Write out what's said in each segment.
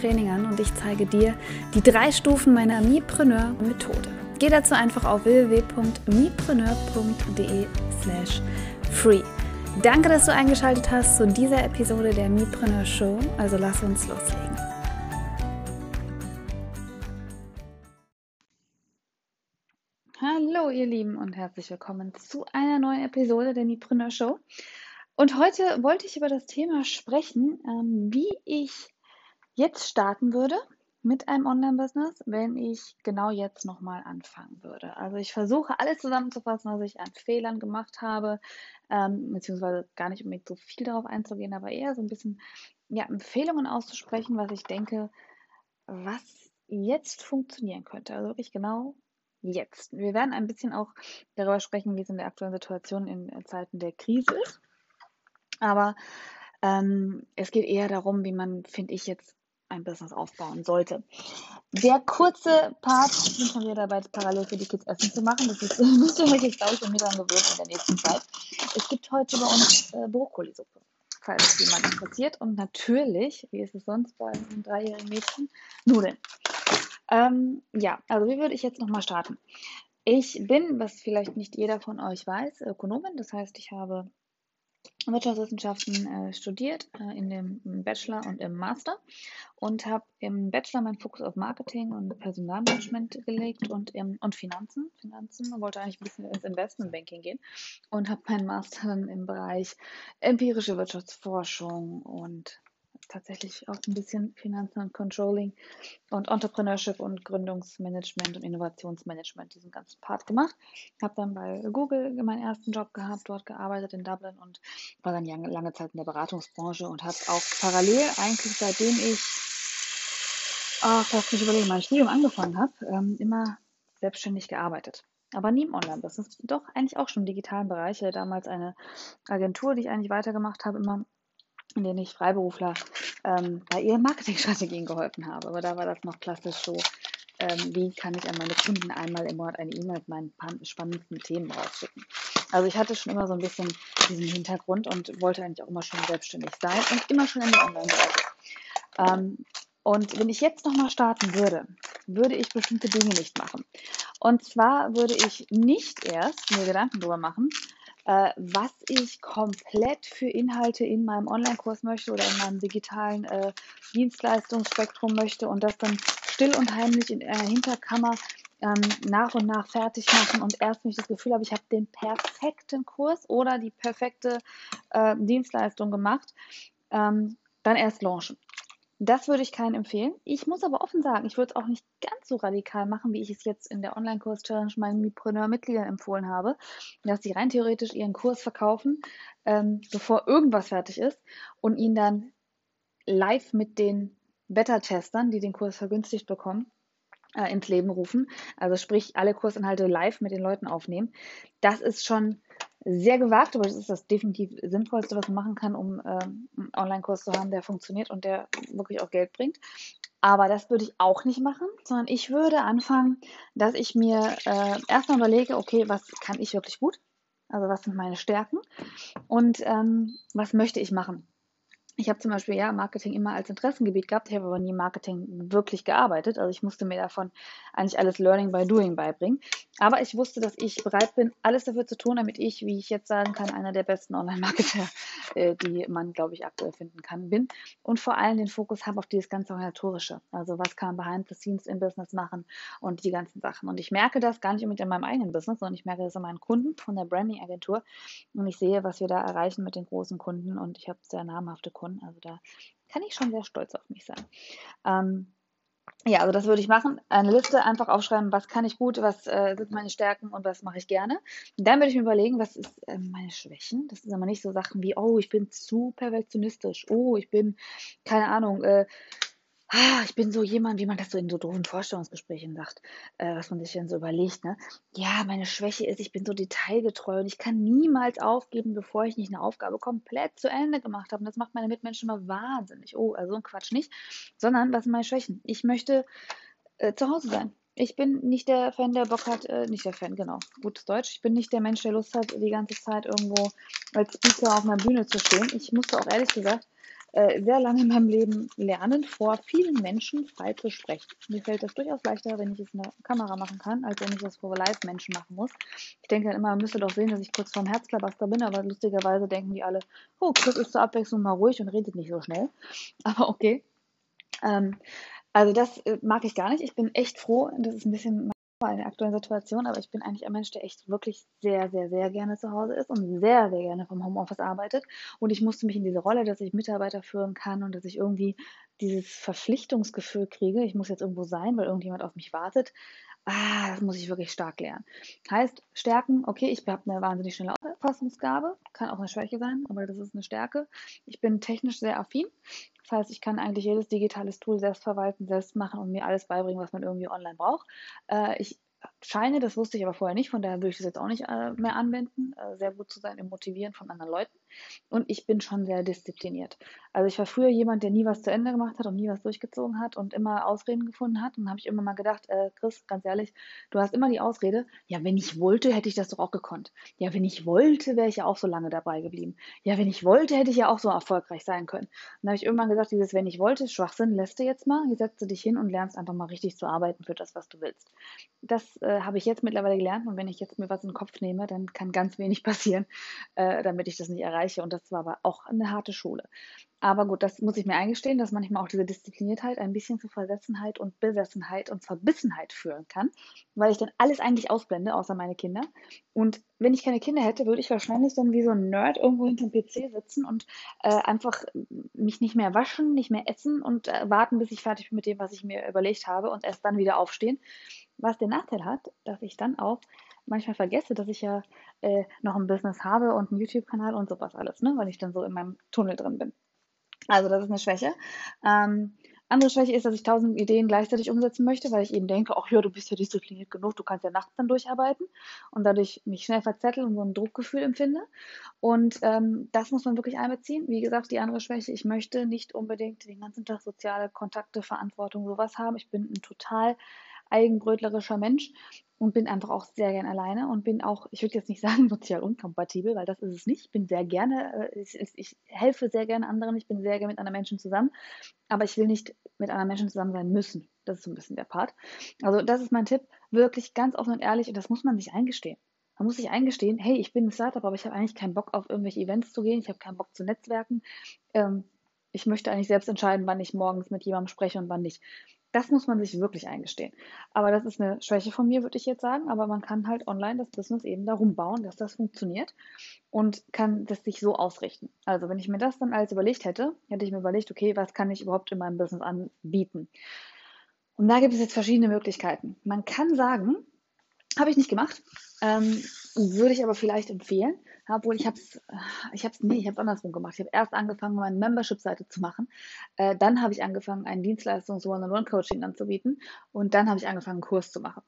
Training an und ich zeige dir die drei Stufen meiner Mipreneur-Methode. Geh dazu einfach auf www.mipreneur.de slash free. Danke, dass du eingeschaltet hast zu dieser Episode der Mipreneur Show. Also lass uns loslegen. Hallo ihr Lieben und herzlich willkommen zu einer neuen Episode der Mipreneur Show. Und heute wollte ich über das Thema sprechen, ähm, wie ich jetzt starten würde mit einem Online-Business, wenn ich genau jetzt nochmal anfangen würde. Also ich versuche alles zusammenzufassen, was ich an Fehlern gemacht habe, ähm, beziehungsweise gar nicht unbedingt so viel darauf einzugehen, aber eher so ein bisschen ja, Empfehlungen auszusprechen, was ich denke, was jetzt funktionieren könnte. Also wirklich genau jetzt. Wir werden ein bisschen auch darüber sprechen, wie es in der aktuellen Situation in Zeiten der Krise ist. Aber ähm, es geht eher darum, wie man, finde ich, jetzt ein Business aufbauen sollte. Der kurze Part, ich bin schon wieder dabei, parallel für die Kids Essen zu machen. Das ist, müsst ihr euch jetzt, glaube ich, mir dran gewöhnen in der nächsten Zeit. Es gibt heute bei uns äh, Brokkolisuppe, falls jemand interessiert. Und natürlich, wie ist es sonst bei einem dreijährigen Mädchen, Nudeln. Ähm, ja, also wie würde ich jetzt nochmal starten? Ich bin, was vielleicht nicht jeder von euch weiß, Ökonomin. Das heißt, ich habe Wirtschaftswissenschaften äh, studiert, äh, in dem Bachelor und im Master und habe im Bachelor meinen Fokus auf Marketing und Personalmanagement gelegt und, im, und Finanzen. Finanzen wollte eigentlich ein bisschen ins Investmentbanking gehen und habe meinen Master dann im Bereich empirische Wirtschaftsforschung und tatsächlich auch ein bisschen Finanzen und Controlling und Entrepreneurship und Gründungsmanagement und Innovationsmanagement, diesen ganzen Part gemacht. Habe dann bei Google meinen ersten Job gehabt, dort gearbeitet in Dublin und war dann lange Zeit in der Beratungsbranche und habe auch parallel eigentlich seitdem ich, ach, lass mich überlegen, mein Studium angefangen habe, ähm, immer selbstständig gearbeitet aber nie im Online-Business. Doch eigentlich auch schon im digitalen Bereich. Damals eine Agentur, die ich eigentlich weitergemacht habe, immer in denen ich Freiberufler ähm, bei ihren Marketingstrategien geholfen habe. Aber da war das noch klassisch so, ähm, wie kann ich an meine Kunden einmal im Monat eine E-Mail mit meinen spannendsten Themen rausschicken. Also ich hatte schon immer so ein bisschen diesen Hintergrund und wollte eigentlich auch immer schon selbstständig sein und immer schon in der Online-Seite. Ähm, und wenn ich jetzt nochmal starten würde, würde ich bestimmte Dinge nicht machen. Und zwar würde ich nicht erst mir Gedanken darüber machen, äh, was ich komplett für Inhalte in meinem Online-Kurs möchte oder in meinem digitalen äh, Dienstleistungsspektrum möchte und das dann still und heimlich in einer Hinterkammer ähm, nach und nach fertig machen und erst wenn ich das Gefühl habe, ich habe den perfekten Kurs oder die perfekte äh, Dienstleistung gemacht, ähm, dann erst launchen. Das würde ich keinen empfehlen. Ich muss aber offen sagen, ich würde es auch nicht ganz so radikal machen, wie ich es jetzt in der Online-Kurs-Challenge meinen Mipreneur-Mitgliedern empfohlen habe, dass sie rein theoretisch ihren Kurs verkaufen, ähm, bevor irgendwas fertig ist und ihn dann live mit den Beta-Testern, die den Kurs vergünstigt bekommen, äh, ins Leben rufen. Also sprich, alle Kursinhalte live mit den Leuten aufnehmen. Das ist schon sehr gewagt, aber das ist das definitiv Sinnvollste, was man machen kann, um ähm, einen Online-Kurs zu haben, der funktioniert und der wirklich auch Geld bringt. Aber das würde ich auch nicht machen, sondern ich würde anfangen, dass ich mir äh, erstmal überlege, okay, was kann ich wirklich gut? Also was sind meine Stärken und ähm, was möchte ich machen? Ich habe zum Beispiel ja Marketing immer als Interessengebiet gehabt, ich habe aber nie Marketing wirklich gearbeitet. Also ich musste mir davon eigentlich alles Learning by Doing beibringen. Aber ich wusste, dass ich bereit bin, alles dafür zu tun, damit ich, wie ich jetzt sagen kann, einer der besten Online-Marketer, äh, die man, glaube ich, aktuell finden kann, bin. Und vor allem den Fokus habe auf dieses ganze Organisatorische. Also was kann man behind the scenes im Business machen und die ganzen Sachen. Und ich merke das gar nicht unbedingt in meinem eigenen Business, sondern ich merke das an meinen Kunden von der Branding-Agentur. Und ich sehe, was wir da erreichen mit den großen Kunden. Und ich habe sehr namhafte Kunden schon. Also da kann ich schon sehr stolz auf mich sein. Ähm, ja, also das würde ich machen. Eine Liste einfach aufschreiben, was kann ich gut, was äh, sind meine Stärken und was mache ich gerne. Und dann würde ich mir überlegen, was ist äh, meine Schwächen. Das sind aber nicht so Sachen wie, oh, ich bin zu perfektionistisch. Oh, ich bin, keine Ahnung, äh, ah, ich bin so jemand, wie man das so in so doofen Vorstellungsgesprächen sagt, äh, was man sich dann so überlegt, ne? Ja, meine Schwäche ist, ich bin so detailgetreu und ich kann niemals aufgeben, bevor ich nicht eine Aufgabe komplett zu Ende gemacht habe. Und das macht meine Mitmenschen immer wahnsinnig. Oh, also so ein Quatsch nicht. Sondern, was sind meine Schwächen? Ich möchte äh, zu Hause sein. Ich bin nicht der Fan, der Bock hat, äh, nicht der Fan, genau, gutes Deutsch. Ich bin nicht der Mensch, der Lust hat, die ganze Zeit irgendwo als Speaker auf einer Bühne zu stehen. Ich musste auch ehrlich gesagt äh, sehr lange in meinem Leben lernen, vor vielen Menschen frei zu sprechen. Mir fällt das durchaus leichter, wenn ich es in der Kamera machen kann, als wenn ich das vor Live-Menschen machen muss. Ich denke dann immer, man müsste doch sehen, dass ich kurz vorm Herzklabaster bin, aber lustigerweise denken die alle, oh, Chris ist zur Abwechslung mal ruhig und redet nicht so schnell. Aber okay. Ähm, also das äh, mag ich gar nicht. Ich bin echt froh, das ist ein bisschen in der aktuellen Situation, aber ich bin eigentlich ein Mensch, der echt wirklich sehr, sehr, sehr gerne zu Hause ist und sehr, sehr gerne vom Homeoffice arbeitet. Und ich musste mich in diese Rolle, dass ich Mitarbeiter führen kann und dass ich irgendwie dieses Verpflichtungsgefühl kriege, ich muss jetzt irgendwo sein, weil irgendjemand auf mich wartet, ah, das muss ich wirklich stark lernen. Heißt, Stärken, okay, ich habe eine wahnsinnig schnelle Auffassungsgabe, kann auch eine Schwäche sein, aber das ist eine Stärke. Ich bin technisch sehr affin. Das heißt, ich kann eigentlich jedes digitales Tool selbst verwalten, selbst machen und mir alles beibringen, was man irgendwie online braucht. Äh, ich scheine, das wusste ich aber vorher nicht, von daher würde ich das jetzt auch nicht äh, mehr anwenden, äh, sehr gut zu sein im Motivieren von anderen Leuten. Und ich bin schon sehr diszipliniert. Also ich war früher jemand, der nie was zu Ende gemacht hat und nie was durchgezogen hat und immer Ausreden gefunden hat. Und dann habe ich immer mal gedacht, äh, Chris, ganz ehrlich, du hast immer die Ausrede, ja, wenn ich wollte, hätte ich das doch auch gekonnt. Ja, wenn ich wollte, wäre ich ja auch so lange dabei geblieben. Ja, wenn ich wollte, hätte ich ja auch so erfolgreich sein können. Und dann habe ich irgendwann gesagt, dieses wenn ich wollte, Schwachsinn, lässt du jetzt mal, setzt du dich hin und lernst einfach mal richtig zu arbeiten für das, was du willst. Das äh, habe ich jetzt mittlerweile gelernt und wenn ich jetzt mir was in den Kopf nehme, dann kann ganz wenig passieren, äh, damit ich das nicht erreiche. Und das war aber auch eine harte Schule. Aber gut, das muss ich mir eingestehen, dass manchmal auch diese Diszipliniertheit ein bisschen zu Versessenheit und Besessenheit und Verbissenheit führen kann, weil ich dann alles eigentlich ausblende, außer meine Kinder. Und wenn ich keine Kinder hätte, würde ich wahrscheinlich dann wie so ein Nerd irgendwo hinter dem PC sitzen und äh, einfach mich nicht mehr waschen, nicht mehr essen und äh, warten, bis ich fertig bin mit dem, was ich mir überlegt habe und erst dann wieder aufstehen. Was den Nachteil hat, dass ich dann auch manchmal vergesse, dass ich ja äh, noch ein Business habe und einen YouTube-Kanal und sowas alles, ne? weil ich dann so in meinem Tunnel drin bin. Also das ist eine Schwäche. Ähm, andere Schwäche ist, dass ich tausend Ideen gleichzeitig umsetzen möchte, weil ich eben denke, ach ja, du bist ja diszipliniert genug, du kannst ja nachts dann durcharbeiten und dadurch mich schnell verzetteln und so ein Druckgefühl empfinde. Und ähm, das muss man wirklich einbeziehen. Wie gesagt, die andere Schwäche, ich möchte nicht unbedingt den ganzen Tag soziale Kontakte, Verantwortung, sowas haben. Ich bin ein total eigenbrötlerischer Mensch und bin einfach auch sehr gern alleine und bin auch, ich würde jetzt nicht sagen sozial unkompatibel, weil das ist es nicht. Ich bin sehr gerne, äh, ich, ich, helfe sehr gerne anderen, ich bin sehr gerne mit anderen Menschen zusammen, aber ich will nicht mit anderen Menschen zusammen sein müssen. Das ist so ein bisschen der Part. Also das ist mein Tipp, wirklich ganz offen und ehrlich und das muss man sich eingestehen. Man muss sich eingestehen, hey, ich bin ein Startup, aber ich habe eigentlich keinen Bock auf irgendwelche Events zu gehen, ich habe keinen Bock zu netzwerken. Ähm, ich möchte eigentlich selbst entscheiden, wann ich morgens mit jemandem spreche und wann nicht. Das muss man sich wirklich eingestehen. Aber das ist eine Schwäche von mir, würde ich jetzt sagen. Aber man kann halt online das Business eben darum bauen, dass das funktioniert und kann das sich so ausrichten. Also wenn ich mir das dann alles überlegt hätte, hätte ich mir überlegt, okay, was kann ich überhaupt in meinem Business anbieten? Und da gibt es jetzt verschiedene Möglichkeiten. Man kann sagen, habe ich nicht gemacht, ähm, würde ich aber vielleicht empfehlen, obwohl ich habe es, ich habe es, nee, ich habe es andersrum gemacht. Ich habe erst angefangen, meine Membership-Seite zu machen. Äh, dann habe ich angefangen, ein Dienstleistungs-One-on-One-Coaching anzubieten. Und dann habe ich angefangen, einen Kurs zu machen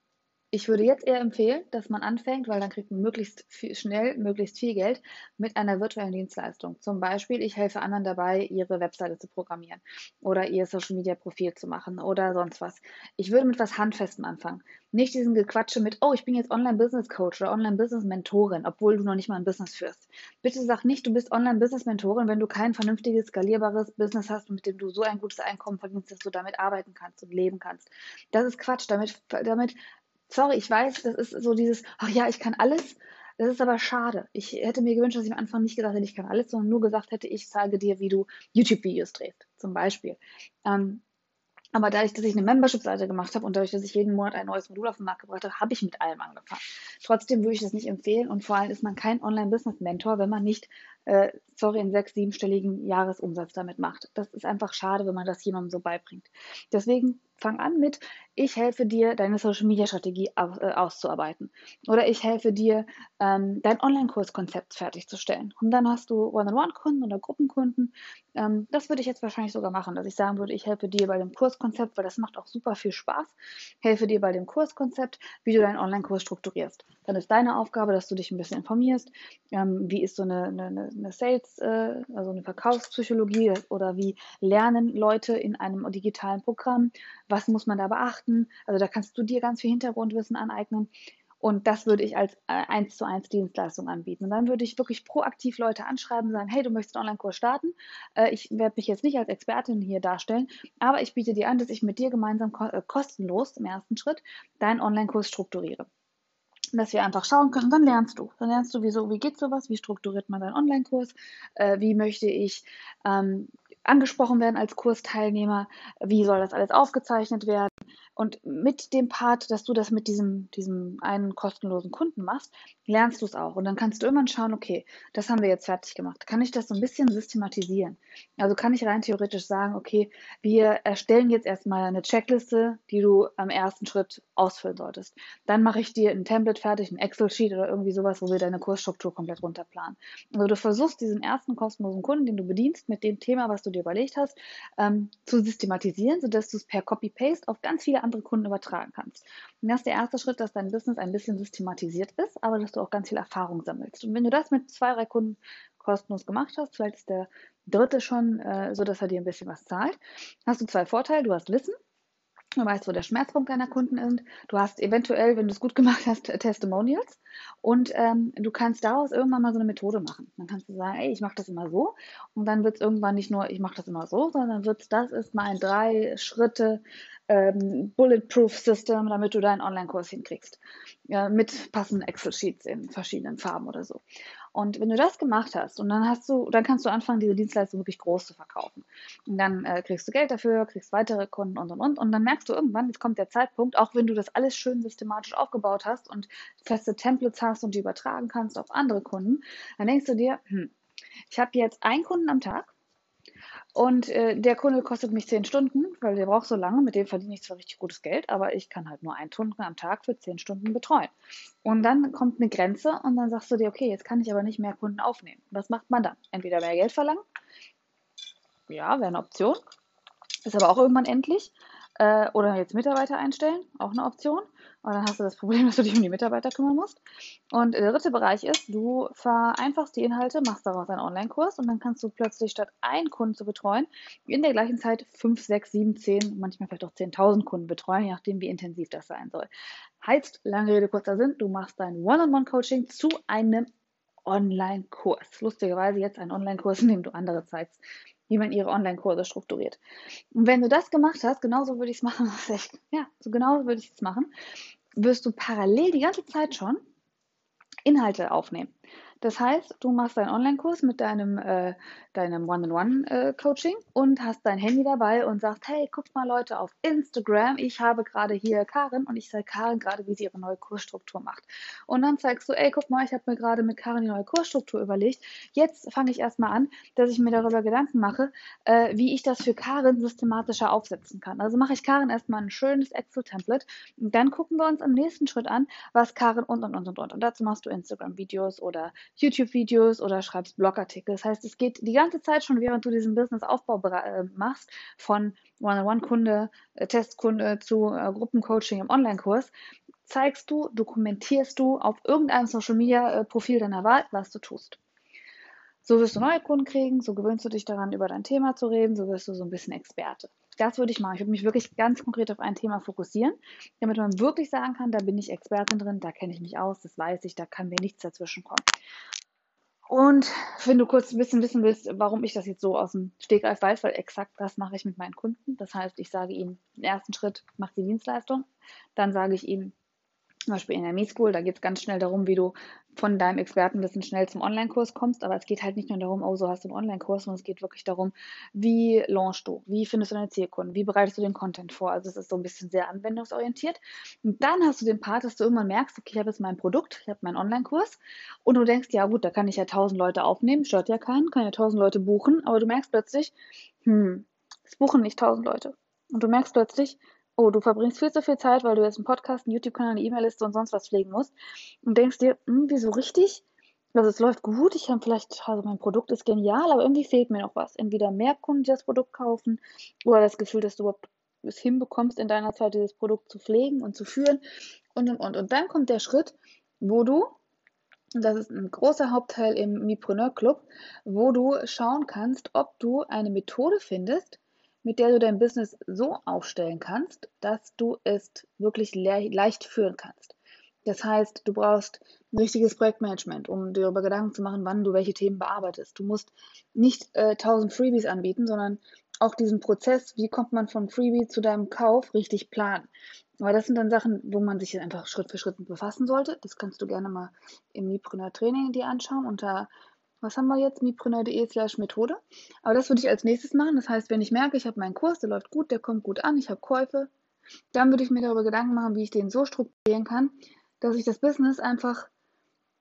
ich würde jetzt eher empfehlen, dass man anfängt, weil dann kriegt man möglichst viel, schnell möglichst viel Geld mit einer virtuellen Dienstleistung. Zum Beispiel, ich helfe anderen dabei, ihre Webseite zu programmieren oder ihr Social Media Profil zu machen oder sonst was. Ich würde mit was Handfestem anfangen. Nicht diesen Gequatsche mit, oh, ich bin jetzt Online Business Coach oder Online Business Mentorin, obwohl du noch nicht mal ein Business führst. Bitte sag nicht, du bist Online Business Mentorin, wenn du kein vernünftiges, skalierbares Business hast, mit dem du so ein gutes Einkommen verdienst, dass du damit arbeiten kannst und leben kannst. Das ist Quatsch. Damit, damit sorry, ich weiß, das ist so dieses, ach ja, ich kann alles. Das ist aber schade. Ich hätte mir gewünscht, dass ich am Anfang nicht gesagt hätte, ich kann alles, sondern nur gesagt hätte, ich zeige dir, wie du YouTube-Videos drehst, zum Beispiel. Ähm, aber dadurch, dass ich eine Membership-Seite gemacht habe und dadurch, dass ich jeden Monat ein neues Modul auf den Markt gebracht habe, habe ich mit allem angefangen. Trotzdem würde ich das nicht empfehlen und vor allem ist man kein Online-Business-Mentor, wenn man nicht äh, sorry, einen sechs-, siebenstelligen Jahresumsatz damit macht. Das ist einfach schade, wenn man das jemandem so beibringt. Deswegen fang an mit, ich helfe dir, deine Social Media Strategie aus, äh, auszuarbeiten. Oder ich helfe dir, ähm, dein Online-Kurskonzept fertigzustellen. Und dann hast du One-on-One-Kunden oder Gruppenkunden. Ähm, das würde ich jetzt wahrscheinlich sogar machen, dass ich sagen würde, ich helfe dir bei dem Kurskonzept, weil das macht auch super viel Spaß. Helfe dir bei dem Kurskonzept, wie du deinen Online-Kurs strukturierst. Dann ist deine Aufgabe, dass du dich ein bisschen informierst. Ähm, wie ist so eine, eine, eine Sales, äh, also eine Verkaufspsychologie oder wie lernen Leute in einem digitalen Programm? Was muss man da beachten? Also da kannst du dir ganz viel Hintergrundwissen aneignen. Und das würde ich als äh, eins zu eins Dienstleistung anbieten. Und dann würde ich wirklich proaktiv Leute anschreiben und sagen, hey, du möchtest einen Online-Kurs starten. Äh, ich werde mich jetzt nicht als Expertin hier darstellen, aber ich biete dir an, dass ich mit dir gemeinsam kostenlos im ersten Schritt deinen Online-Kurs strukturiere dass wir einfach schauen können, dann lernst du. Dann lernst du, wieso, wie geht sowas, wie strukturiert man deinen Online-Kurs, äh, wie möchte ich ähm, angesprochen werden als Kursteilnehmer, wie soll das alles aufgezeichnet werden. Und mit dem Part, dass du das mit diesem, diesem einen kostenlosen Kunden machst, lernst du es auch. Und dann kannst du irgendwann schauen, okay, das haben wir jetzt fertig gemacht. Kann ich das so ein bisschen systematisieren? Also kann ich rein theoretisch sagen, okay, wir erstellen jetzt erstmal eine Checkliste, die du am ersten Schritt ausfüllen solltest. Dann mache ich dir ein Template fertig, ein Excel-Sheet oder irgendwie sowas, wo wir deine Kursstruktur komplett runterplanen. Also du versuchst diesen ersten kostenlosen Kunden, den du bedienst, mit dem Thema, was du dir überlegt hast, ähm, zu systematisieren, sodass du es per Copy-Paste auf ganz andere Kunden übertragen kannst. Und das ist der erste Schritt, dass dein Business ein bisschen systematisiert ist, aber dass du auch ganz viel Erfahrung sammelst. Und wenn du das mit zwei, drei Kunden kostenlos gemacht hast, vielleicht ist der dritte schon äh, so, dass er dir ein bisschen was zahlt, hast du zwei Vorteile. Du hast Wissen, Du weißt, wo der Schmerzpunkt deiner Kunden ist. Du hast eventuell, wenn du es gut gemacht hast, Testimonials. Und ähm, du kannst daraus irgendwann mal so eine Methode machen. Dann kannst du sagen, ey, ich mache das immer so. Und dann wird es irgendwann nicht nur, ich mache das immer so, sondern wird es, das ist mein drei Schritte ähm, Bulletproof System, damit du deinen Online-Kurs hinkriegst. Ja, mit passenden Excel-Sheets in verschiedenen Farben oder so. Und wenn du das gemacht hast und dann hast du, dann kannst du anfangen, diese Dienstleistung wirklich groß zu verkaufen. Und dann äh, kriegst du Geld dafür, kriegst weitere Kunden und und und. Und dann merkst du irgendwann, jetzt kommt der Zeitpunkt, auch wenn du das alles schön systematisch aufgebaut hast und feste Templates hast und die übertragen kannst auf andere Kunden, dann denkst du dir, hm, ich habe jetzt einen Kunden am Tag und äh, der Kunde kostet mich zehn Stunden, weil der braucht so lange. Mit dem verdiene ich zwar richtig gutes Geld, aber ich kann halt nur einen Kunden am Tag für zehn Stunden betreuen. Und dann kommt eine Grenze und dann sagst du dir, okay, jetzt kann ich aber nicht mehr Kunden aufnehmen. Was macht man dann? Entweder mehr Geld verlangen. Ja, wäre eine Option. Ist aber auch irgendwann endlich. Äh, oder jetzt Mitarbeiter einstellen, auch eine Option. Aber dann hast du das Problem, dass du dich um die Mitarbeiter kümmern musst. Und der dritte Bereich ist, du vereinfachst die Inhalte, machst daraus einen Online-Kurs und dann kannst du plötzlich statt einen Kunden zu betreuen, in der gleichen Zeit fünf, sechs, sieben, zehn, manchmal vielleicht auch 10.000 Kunden betreuen, je nachdem, wie intensiv das sein soll. Heißt, lange Rede, kurzer Sinn, du machst dein One-on-One-Coaching zu einem Online-Kurs. Lustigerweise jetzt ein Online-Kurs, in dem du andere zeigst, wie man ihre Online-Kurse strukturiert. Und wenn du das gemacht hast, genauso würde ich es machen, ja, so genauso würde ich es machen, wirst du parallel die ganze Zeit schon Inhalte aufnehmen. Das heißt, du machst deinen Online-Kurs mit deinem, äh, deinem One-on-One-Coaching äh, und hast dein Handy dabei und sagst, hey, guckt mal Leute auf Instagram, ich habe gerade hier Karin und ich zeige Karin gerade, wie sie ihre neue Kursstruktur macht. Und dann zeigst du, ey, guck mal, ich habe mir gerade mit Karin die neue Kursstruktur überlegt. Jetzt fange ich erstmal an, dass ich mir darüber Gedanken mache, äh, wie ich das für Karin systematischer aufsetzen kann. Also mache ich Karin erstmal ein schönes Excel-Template und dann gucken wir uns im nächsten Schritt an, was Karin und und und und und. Und dazu machst du Instagram-Videos oder YouTube-Videos oder schreibst Blogartikel. Das heißt, es geht die ganze Zeit schon, während du diesen Business-Aufbau äh, machst, von One-on-One-Kunde, äh, Testkunde zu äh, Gruppencoaching im Online-Kurs, zeigst du, dokumentierst du auf irgendeinem Social-Media-Profil deiner Wahl, was du tust. So wirst du neue Kunden kriegen, so gewöhnst du dich daran, über dein Thema zu reden, so wirst du so ein bisschen Experte. Das würde ich machen. Ich würde mich wirklich ganz konkret auf ein Thema fokussieren, damit man wirklich sagen kann, da bin ich Expertin drin, da kenne ich mich aus, das weiß ich, da kann mir nichts dazwischen kommen. Und wenn du kurz ein bisschen wissen willst, warum ich das jetzt so aus dem Stegreif weiß, weil exakt das mache ich mit meinen Kunden. Das heißt, ich sage ihnen, im ersten Schritt macht die Dienstleistung. Dann sage ich ihnen, zum Beispiel in der Me-School, da geht es ganz schnell darum, wie du von deinem Expertenwissen schnell zum Online-Kurs kommst. Aber es geht halt nicht nur darum, oh, so hast du einen Online-Kurs, sondern es geht wirklich darum, wie launchst du, wie findest du deine Zielkunden, wie bereitest du den Content vor. Also es ist so ein bisschen sehr anwendungsorientiert. Und dann hast du den Part, dass du irgendwann merkst, okay, ich habe jetzt mein Produkt, ich habe meinen Online-Kurs und du denkst, ja gut, da kann ich ja tausend Leute aufnehmen, stört ja keinen, kann ja tausend Leute buchen, aber du merkst plötzlich, hm, es buchen nicht tausend Leute. Und du merkst plötzlich, oh, du verbringst viel zu viel Zeit, weil du jetzt einen Podcast, einen YouTube-Kanal, eine E-Mail-Liste und sonst was pflegen musst und denkst dir, hm, wieso richtig? Also es läuft gut, ich habe vielleicht, also mein Produkt ist genial, aber irgendwie fehlt mir noch was. Entweder mehr Kunden, die das Produkt kaufen oder das Gefühl, dass du überhaupt es hinbekommst, in deiner Zeit dieses Produkt zu pflegen und zu führen und und und. Und dann kommt der Schritt, wo du, und das ist ein großer Hauptteil im Mipreneur Club, wo du schauen kannst, ob du eine Methode findest, mit der du dein Business so aufstellen kannst, dass du es wirklich le leicht führen kannst. Das heißt, du brauchst ein richtiges Projektmanagement, um dir darüber Gedanken zu machen, wann du welche Themen bearbeitest. Du musst nicht äh, 1000 Freebies anbieten, sondern auch diesen Prozess, wie kommt man von Freebie zu deinem Kauf, richtig planen. Aber das sind dann Sachen, wo man sich einfach Schritt für Schritt befassen sollte. Das kannst du gerne mal im Mipreneur Training dir anschauen unter was haben wir jetzt? mipreneur.de slash Methode. Aber das würde ich als nächstes machen. Das heißt, wenn ich merke, ich habe meinen Kurs, der läuft gut, der kommt gut an, ich habe Käufe, dann würde ich mir darüber Gedanken machen, wie ich den so strukturieren kann, dass ich das Business einfach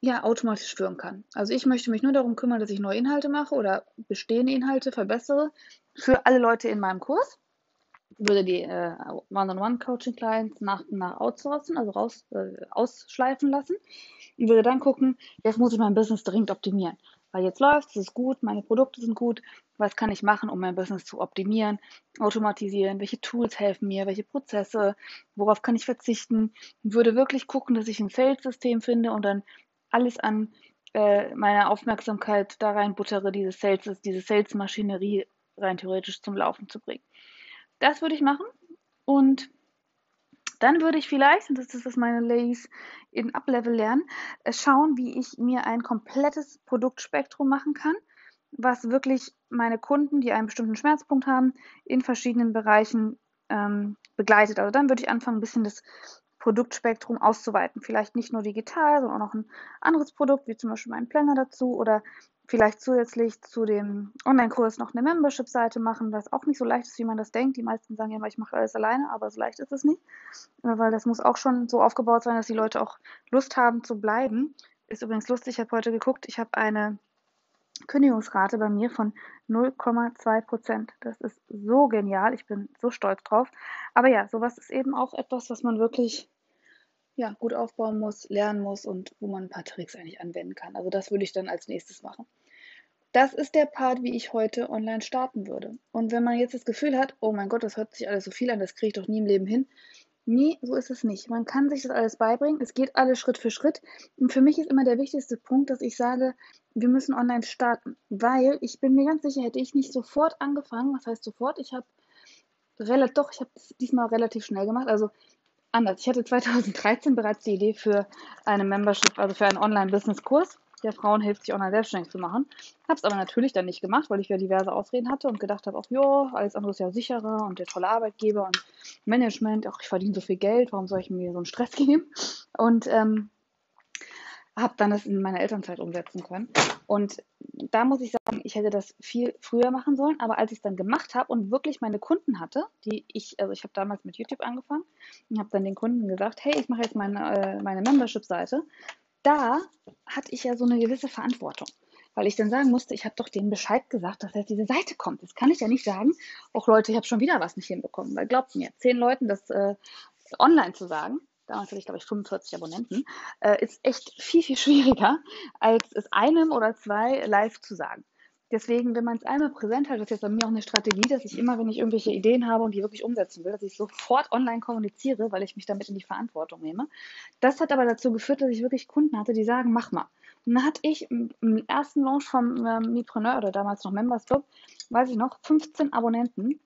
ja, automatisch führen kann. Also ich möchte mich nur darum kümmern, dass ich neue Inhalte mache oder bestehende Inhalte verbessere für alle Leute in meinem Kurs. Ich würde die äh, One-on-One-Coaching-Clients nach und nach outsourcen, also raus, äh, ausschleifen lassen. Und würde dann gucken, jetzt muss ich mein Business dringend optimieren weil jetzt läuft es, ist gut, meine Produkte sind gut, was kann ich machen, um mein Business zu optimieren, automatisieren, welche Tools helfen mir, welche Prozesse, worauf kann ich verzichten. Ich würde wirklich gucken, dass ich ein Sales-System finde und dann alles an äh, meiner Aufmerksamkeit da rein buttere, diese Sales, diese Sales-Maschinerie rein theoretisch zum Laufen zu bringen. Das würde ich machen und dann würde ich vielleicht, und das ist, was meine Ladies in Uplevel lernen, äh, schauen, wie ich mir ein komplettes Produktspektrum machen kann, was wirklich meine Kunden, die einen bestimmten Schmerzpunkt haben, in verschiedenen Bereichen ähm, begleitet. Also dann würde ich anfangen, ein bisschen das Produktspektrum auszuweiten. Vielleicht nicht nur digital, sondern auch noch ein anderes Produkt, wie zum Beispiel meinen Planner dazu oder vielleicht zusätzlich zu dem Online-Kurs noch eine Membership-Seite machen, was auch nicht so leicht ist, wie man das denkt. Die meisten sagen ja immer, ich mache alles alleine, aber so leicht ist es nicht, weil das muss auch schon so aufgebaut sein, dass die Leute auch Lust haben zu bleiben. Ist übrigens lustig, ich habe heute geguckt, ich habe eine Kündigungsrate bei mir von 0,2 Prozent. Das ist so genial, ich bin so stolz drauf. Aber ja, sowas ist eben auch etwas, was man wirklich ja, gut aufbauen muss, lernen muss und wo man ein paar Tricks eigentlich anwenden kann. Also das würde ich dann als nächstes machen. Das ist der Part, wie ich heute online starten würde. Und wenn man jetzt das Gefühl hat, oh mein Gott, das hört sich alles so viel an, das kriege ich doch nie im Leben hin. Nee, so ist es nicht. Man kann sich das alles beibringen. Es geht alles Schritt für Schritt. Und für mich ist immer der wichtigste Punkt, dass ich sage, wir müssen online starten. Weil ich bin mir ganz sicher, hätte ich nicht sofort angefangen, was heißt sofort? Ich habe relativ, doch, ich habe es diesmal relativ schnell gemacht. Also anders. Ich hatte 2013 bereits die Idee für eine Membership, also für einen Online-Business-Kurs der Frauen hilft, sich online selbstständig zu machen. Habe es aber natürlich dann nicht gemacht, weil ich ja diverse Ausreden hatte und gedacht habe, ach jo, alles andere ist ja sicherer und der tolle Arbeitgeber und Management, ach ich verdiene so viel Geld, warum soll ich mir so einen Stress geben? Und ähm, habe dann das in meiner Elternzeit umsetzen können. Und da muss ich sagen, ich hätte das viel früher machen sollen, aber als ich es dann gemacht habe und wirklich meine Kunden hatte, die ich, also ich habe damals mit YouTube angefangen und habe dann den Kunden gesagt, hey, ich mache jetzt meine, äh, meine Membership-Seite da hatte ich ja so eine gewisse Verantwortung. Weil ich dann sagen musste, ich habe doch denen Bescheid gesagt, dass jetzt diese Seite kommt. Das kann ich ja nicht sagen. Auch Leute, ich habe schon wieder was nicht hinbekommen. Weil glaubt mir, zehn Leuten das äh, online zu sagen, damals hatte ich glaube ich 45 Abonnenten, äh, ist echt viel, viel schwieriger, als es einem oder zwei live zu sagen. Deswegen, wenn man es einmal präsent hat, das ist jetzt bei mir auch eine Strategie, dass ich immer, wenn ich irgendwelche Ideen habe und die wirklich umsetzen will, dass ich sofort online kommuniziere, weil ich mich damit in die Verantwortung nehme. Das hat aber dazu geführt, dass ich wirklich Kunden hatte, die sagen, mach mal. Und dann hatte ich im, ersten Launch vom äh, Mipreneur oder damals noch Members Club, weiß ich noch, 15 Abonnenten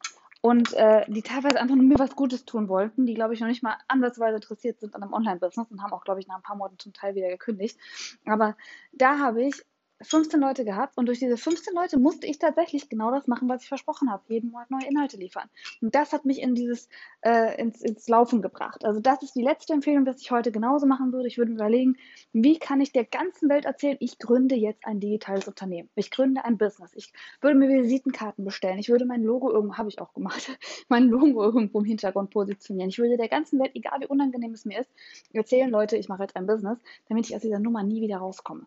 und äh, die teilweise einfach nur mir was Gutes tun wollten, die, glaube ich, noch nicht mal ansatzweise interessiert sind an einem Online-Business und haben auch, glaube ich, nach ein paar Monaten zum Teil wieder gekündigt. Aber da habe ich 15 Leute gehabt und durch diese 15 Leute musste ich tatsächlich genau das machen, was ich versprochen habe, jeden Monat neue Inhalte liefern. Und das hat mich in dieses, äh, ins, ins Laufen gebracht. Also das ist die letzte Empfehlung, dass ich heute genauso machen würde. Ich würde mir überlegen, wie kann ich der ganzen Welt erzählen, ich gründe jetzt ein digitales Unternehmen. Ich gründe ein Business. Ich würde mir Visitenkarten bestellen. Ich würde mein Logo irgendwo, habe ich auch gemacht, mein Logo irgendwo im Hintergrund positionieren. Ich würde der ganzen Welt, egal wie unangenehm es mir ist, erzählen, Leute, ich mache jetzt ein Business, damit ich aus dieser Nummer nie wieder rauskomme.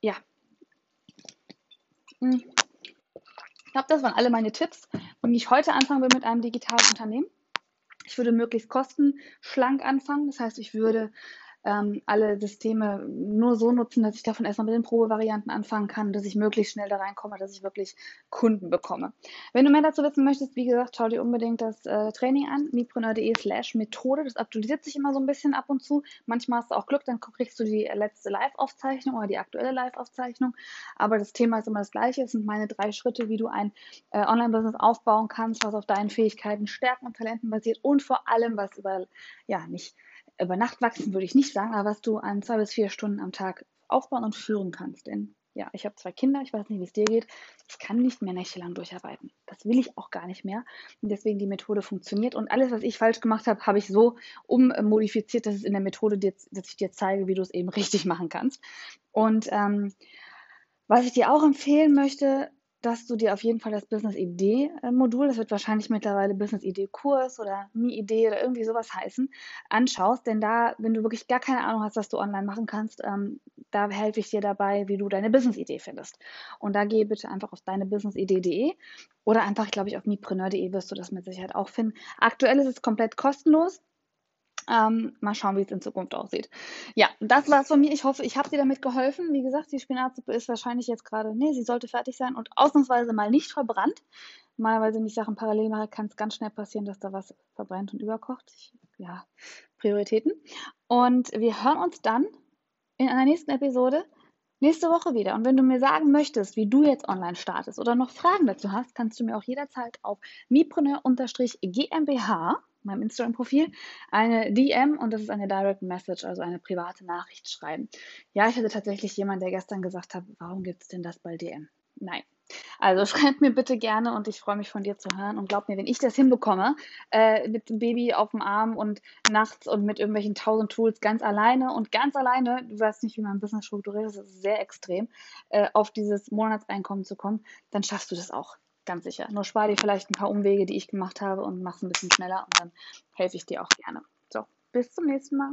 Ja. Ich glaube, das waren alle meine Tipps, wie ich heute anfangen will mit einem digitalen Unternehmen. Ich würde möglichst kostenschlank anfangen. Das heißt, ich würde ähm, alle Systeme nur so nutzen, dass ich davon erstmal mit den Probevarianten anfangen kann, dass ich möglichst schnell da reinkomme, dass ich wirklich Kunden bekomme. Wenn du mehr dazu wissen möchtest, wie gesagt, schau dir unbedingt das äh, Training an, mipreneur.de slash Methode. Das aktualisiert sich immer so ein bisschen ab und zu. Manchmal hast du auch Glück, dann kriegst du die letzte Live-Aufzeichnung oder die aktuelle Live-Aufzeichnung. Aber das Thema ist immer das gleiche. Es sind meine drei Schritte, wie du ein äh, Online-Business aufbauen kannst, was auf deinen Fähigkeiten, Stärken und Talenten basiert und vor allem, was über, ja, nicht über Nacht wachsen würde ich nicht sagen, aber was du an zwei bis vier Stunden am Tag aufbauen und führen kannst. Denn ja, ich habe zwei Kinder, ich weiß nicht, wie es dir geht. Ich kann nicht mehr nächtelang durcharbeiten. Das will ich auch gar nicht mehr. Und deswegen die Methode funktioniert. Und alles, was ich falsch gemacht habe, habe ich so ummodifiziert, dass es in der Methode, dass ich dir zeige, wie du es eben richtig machen kannst. Und ähm, was ich dir auch empfehlen möchte, dass du dir auf jeden Fall das Business-Idee-Modul, das wird wahrscheinlich mittlerweile Business-Idee-Kurs oder Mi-Idee oder irgendwie sowas heißen, anschaust. Denn da, wenn du wirklich gar keine Ahnung hast, was du online machen kannst, ähm, da helfe ich dir dabei, wie du deine Business-Idee findest. Und da gehe bitte einfach auf deine Business-Idee.de oder einfach, glaube ich, auf mipreneur.de wirst du das mit Sicherheit auch finden. Aktuell ist es komplett kostenlos. Ähm, mal schauen, wie es in Zukunft aussieht. Ja, das war's von mir. Ich hoffe, ich habe dir damit geholfen. Wie gesagt, die Spinatsuppe ist wahrscheinlich jetzt gerade, nee, sie sollte fertig sein und ausnahmsweise mal nicht verbrannt. Normalerweise, wenn ich Sachen parallel mache, kann es ganz schnell passieren, dass da was verbrennt und überkocht. Ich, ja, Prioritäten. Und wir hören uns dann in einer nächsten Episode nächste Woche wieder. Und wenn du mir sagen möchtest, wie du jetzt online startest oder noch Fragen dazu hast, kannst du mir auch jederzeit auf mipreneur-gmbh meinem Instagram-Profil, eine DM und das ist eine Direct Message, also eine private Nachricht schreiben. Ja, ich hatte tatsächlich jemanden, der gestern gesagt hat, warum gibt es denn das bei DM? Nein. Also schreib mir bitte gerne und ich freue mich von dir zu hören. Und glaub mir, wenn ich das hinbekomme, äh, mit dem Baby auf dem Arm und nachts und mit irgendwelchen tausend Tools ganz alleine und ganz alleine, du weißt nicht, wie mein Business strukturiert ist, das ist sehr extrem, äh, auf dieses Monatseinkommen zu kommen, dann schaffst du das auch. Ganz sicher. Nur spar dir vielleicht ein paar Umwege, die ich gemacht habe und mach es ein bisschen schneller und dann helfe ich dir auch gerne. So, bis zum nächsten Mal.